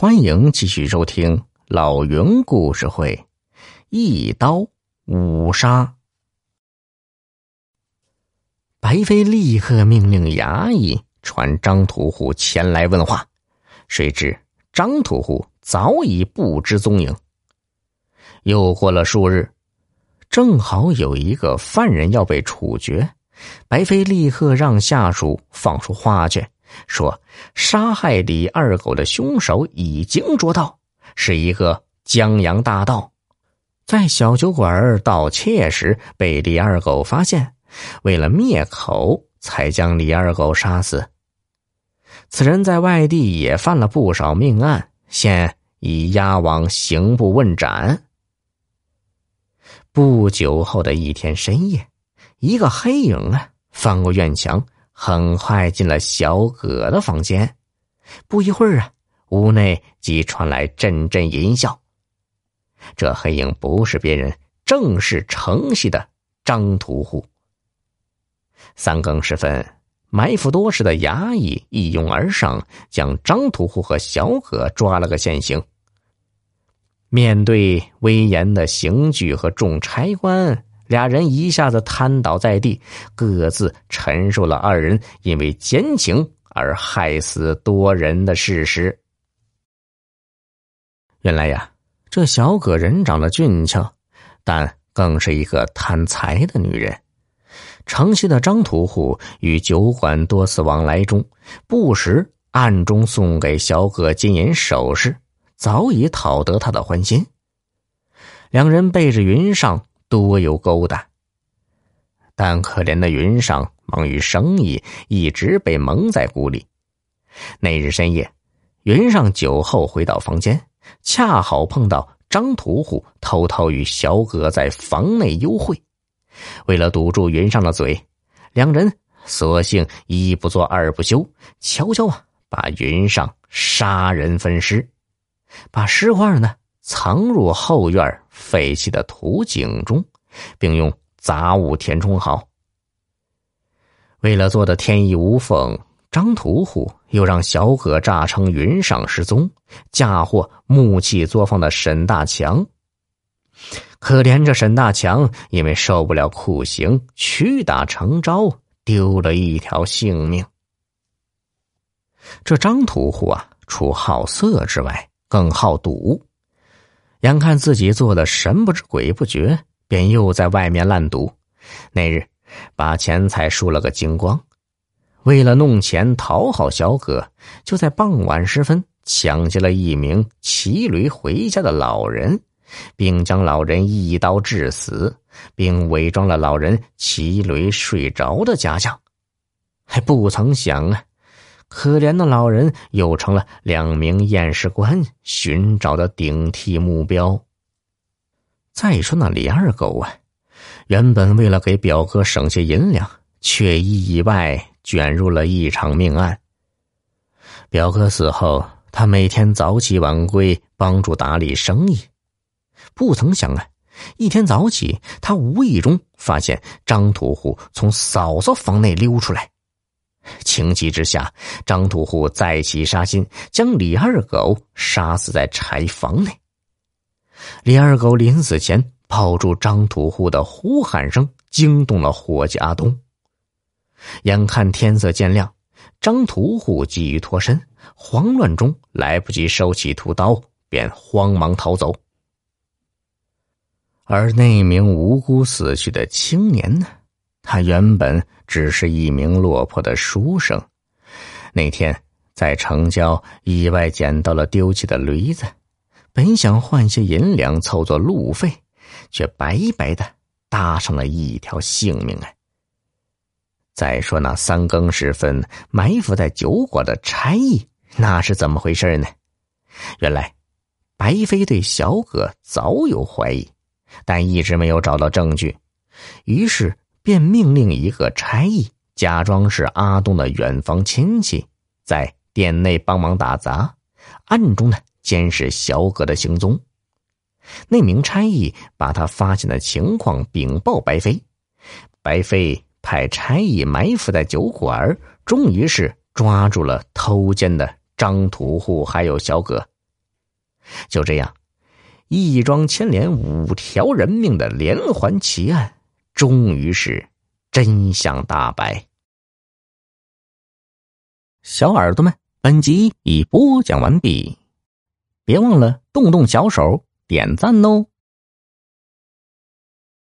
欢迎继续收听老云故事会，一刀五杀。白飞立刻命令衙役传张屠户前来问话，谁知张屠户早已不知踪影。又过了数日，正好有一个犯人要被处决，白飞立刻让下属放出话去。说：“杀害李二狗的凶手已经捉到，是一个江洋大盗，在小酒馆盗窃时被李二狗发现，为了灭口才将李二狗杀死。此人在外地也犯了不少命案，现已押往刑部问斩。”不久后的一天深夜，一个黑影啊翻过院墙。很快进了小葛的房间，不一会儿啊，屋内即传来阵阵淫笑。这黑影不是别人，正是城西的张屠户。三更时分，埋伏多时的衙役一拥而上，将张屠户和小葛抓了个现行。面对威严的刑具和众差官。俩人一下子瘫倒在地，各自陈述了二人因为奸情而害死多人的事实。原来呀，这小葛人长得俊俏，但更是一个贪财的女人。城西的张屠户与酒馆多次往来中，不时暗中送给小葛金银首饰，早已讨得他的欢心。两人背着云上。多有勾搭，但可怜的云上忙于生意，一直被蒙在鼓里。那日深夜，云上酒后回到房间，恰好碰到张屠户偷偷与小葛在房内幽会。为了堵住云上的嘴，两人索性一不做二不休，悄悄啊把云上杀人分尸，把尸块呢。藏入后院废弃的土井中，并用杂物填充好。为了做的天衣无缝，张屠户又让小葛诈称云上失踪，嫁祸木器作坊的沈大强。可怜这沈大强，因为受不了酷刑，屈打成招，丢了一条性命。这张屠户啊，除好色之外，更好赌。眼看自己做的神不知鬼不觉，便又在外面烂赌。那日，把钱财输了个精光。为了弄钱讨好小葛，就在傍晚时分抢劫了一名骑驴回家的老人，并将老人一刀致死，并伪装了老人骑驴睡着的假象。还不曾想啊！可怜的老人又成了两名验尸官寻找的顶替目标。再说那李二狗啊，原本为了给表哥省些银两，却意外卷入了一场命案。表哥死后，他每天早起晚归，帮助打理生意。不曾想啊，一天早起，他无意中发现张屠户从嫂嫂房内溜出来。情急之下，张屠户再起杀心，将李二狗杀死在柴房内。李二狗临死前抱住张屠户的呼喊声，惊动了伙计阿东。眼看天色渐亮，张屠户急于脱身，慌乱中来不及收起屠刀，便慌忙逃走。而那名无辜死去的青年呢？他原本只是一名落魄的书生，那天在城郊意外捡到了丢弃的驴子，本想换些银两凑作路费，却白白的搭上了一条性命啊！再说那三更时分埋伏在酒馆的差役，那是怎么回事呢？原来，白飞对小葛早有怀疑，但一直没有找到证据，于是。便命令一个差役假装是阿东的远房亲戚，在店内帮忙打杂，暗中呢监视小葛的行踪。那名差役把他发现的情况禀报白飞，白飞派差役埋伏在酒馆，终于是抓住了偷奸的张屠户还有小葛，就这样，一桩牵连五条人命的连环奇案，终于是真相大白。小耳朵们，本集已播讲完毕，别忘了动动小手点赞哦！